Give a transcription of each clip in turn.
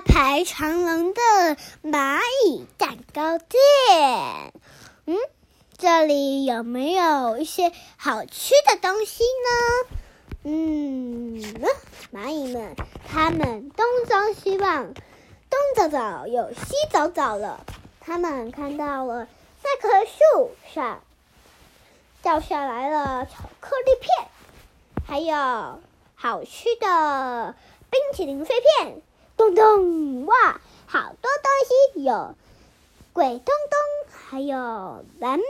排长龙的蚂蚁蛋糕店。嗯，这里有没有一些好吃的东西呢？嗯，蚂蚁们，他们东张西望，东找找又西找找了。他们看到了那棵树上掉下来了巧克力片，还有好吃的冰淇淋碎片。咚咚！哇，好多东西，有鬼东东，还有蓝莓。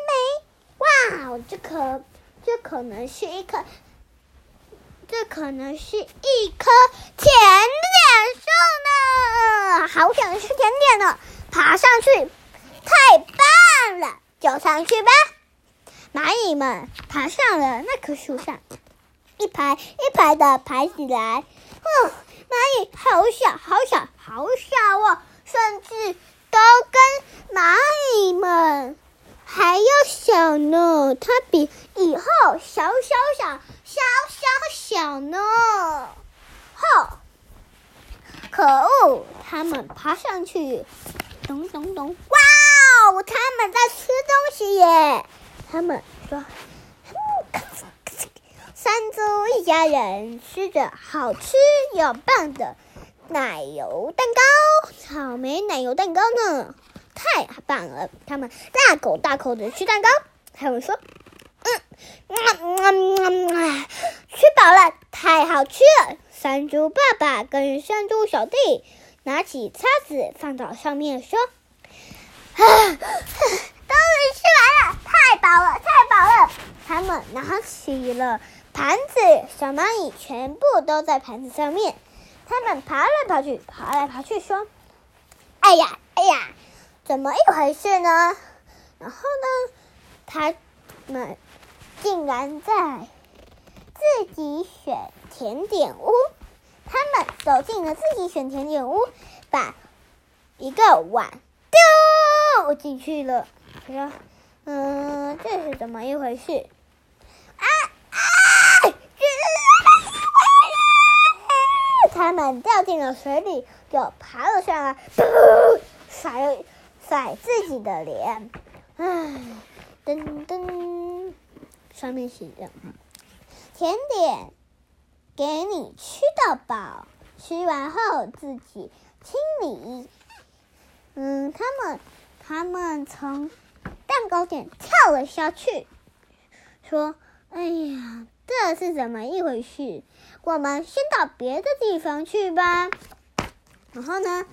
哇，这可这可能是一颗，这可能是一棵甜点树呢！好想吃甜点呢，爬上去，太棒了！就上去吧。蚂蚁们爬上了那棵树上，一排一排的排起来。哼。蚂蚁好小，好小，好小哦！甚至都跟蚂蚁们还要小呢。它比以后小小小小小小呢。吼！可恶！他们爬上去，咚咚咚！哇哦！他们在吃东西耶！他们说。三猪一家人吃着好吃又棒的奶油蛋糕，草莓奶油蛋糕呢，太棒了！他们大口大口的吃蛋糕，他们说：“嗯，吃饱了，太好吃了。”山猪爸爸跟山猪小弟拿起叉子放到上面说：“啊，终于吃完了，太饱了，太饱了。”他们拿起了。盘子，小蚂蚁全部都在盘子上面。它们爬来爬去，爬来爬去，说：“哎呀，哎呀，怎么一回事呢？”然后呢，它们竟然在自己选甜点屋。他们走进了自己选甜点屋，把一个碗丢进去了。说：“嗯，这是怎么一回事？”他们掉进了水里，就爬了上来，甩甩自己的脸。唉，噔噔，上面写着：“甜点给你吃到饱，吃完后自己清理。”嗯，他们他们从蛋糕店跳了下去，说：“哎呀。”这是怎么一回事？我们先到别的地方去吧。然后呢，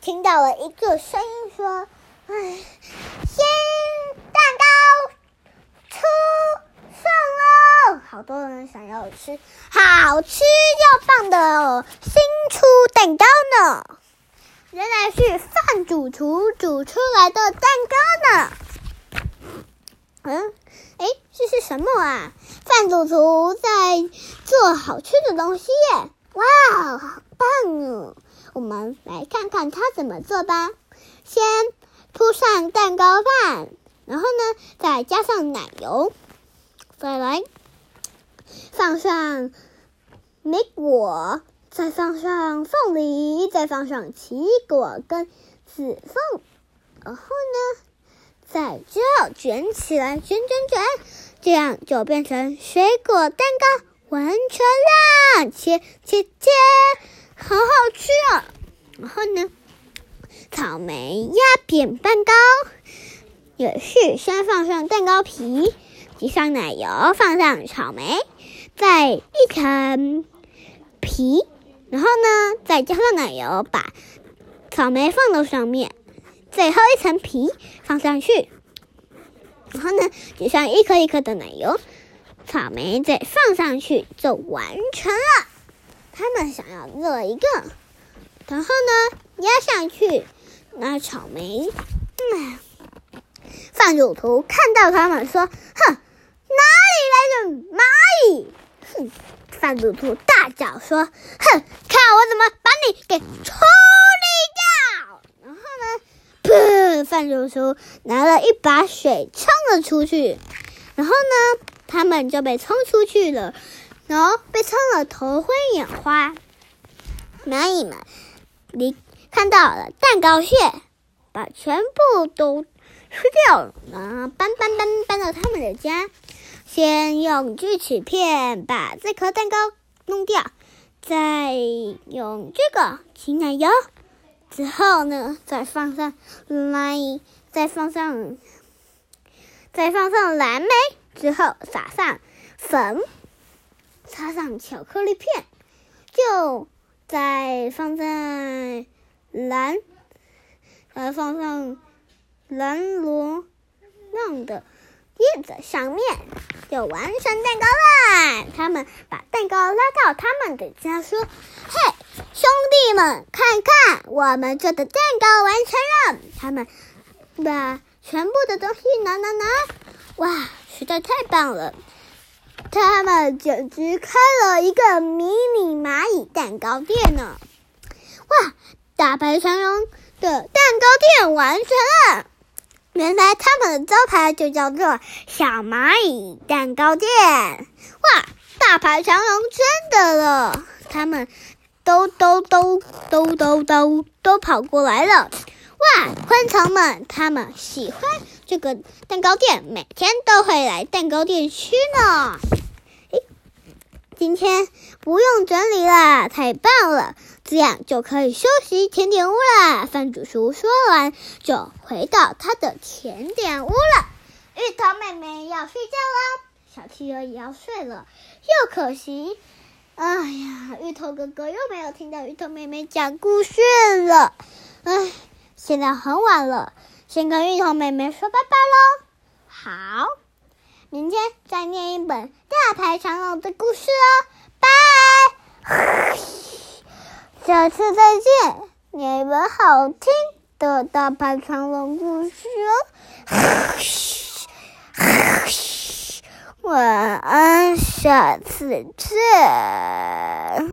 听到了一个声音说：“哎，新蛋糕出送喽！好多人想要吃好吃又棒的新出蛋糕呢。原来是饭主厨煮出来的蛋糕呢。嗯。”哎，这是什么啊？范祖厨在做好吃的东西耶！哇，好棒哦！我们来看看他怎么做吧。先铺上蛋糕饭，然后呢，再加上奶油，再来放上莓果，再放上凤梨，再放上奇异果跟紫凤，然后呢？再这样卷起来，卷卷卷，这样就变成水果蛋糕，完成啦！切切切，好好吃哦！然后呢，草莓压扁蛋糕也是先放上蛋糕皮，挤上奶油，放上草莓，再一层皮，然后呢，再加上奶油，把草莓放到上面。最后一层皮放上去，然后呢，挤上一颗一颗的奶油，草莓再放上去就完成了。他们想要做一个，然后呢，压上去，那草莓，嗯，范主图看到他们说：“哼，哪里来的蚂蚁？”哼，范主图大叫说：“哼，看我怎么把你给冲！”范叔叔拿了一把水冲了出去，然后呢，他们就被冲出去了，然后被冲了头昏眼花。蚂蚁们你看到了蛋糕屑，把全部都吃掉了，然后搬搬搬搬到他们的家。先用锯齿片把这颗蛋糕弄掉，再用这个挤奶油，之后呢，再放上蓝，再放上，再放上蓝莓，之后撒上粉，插上巧克力片，就再放在蓝，再放上蓝罗亮的叶子上面。就完成蛋糕啦！他们把蛋糕拉到他们的家，说：“嘿，兄弟们，看看，我们做的蛋糕完成了！”他们把全部的东西拿拿拿，哇，实在太棒了！他们简直开了一个迷你蚂蚁蛋糕店呢！哇，大白长龙的蛋糕店完成了！原来他们的招牌就叫做“小蚂蚁蛋糕店”。哇，大排长龙，真的了！他们都都都都都都都跑过来了。哇，昆虫们，他们喜欢这个蛋糕店，每天都会来蛋糕店吃呢。今天不用整理了，太棒了！这样就可以休息甜点屋了。饭主叔说完，就回到他的甜点屋了。芋头妹妹要睡觉了，小企鹅也要睡了。又可惜，哎呀，芋头哥哥又没有听到芋头妹妹讲故事了。哎，现在很晚了，先跟芋头妹妹说拜拜喽。好。明天再念一本大排长龙的故事哦，拜！下次再见，念一本好听的大排长龙故事哦。晚安，下次见。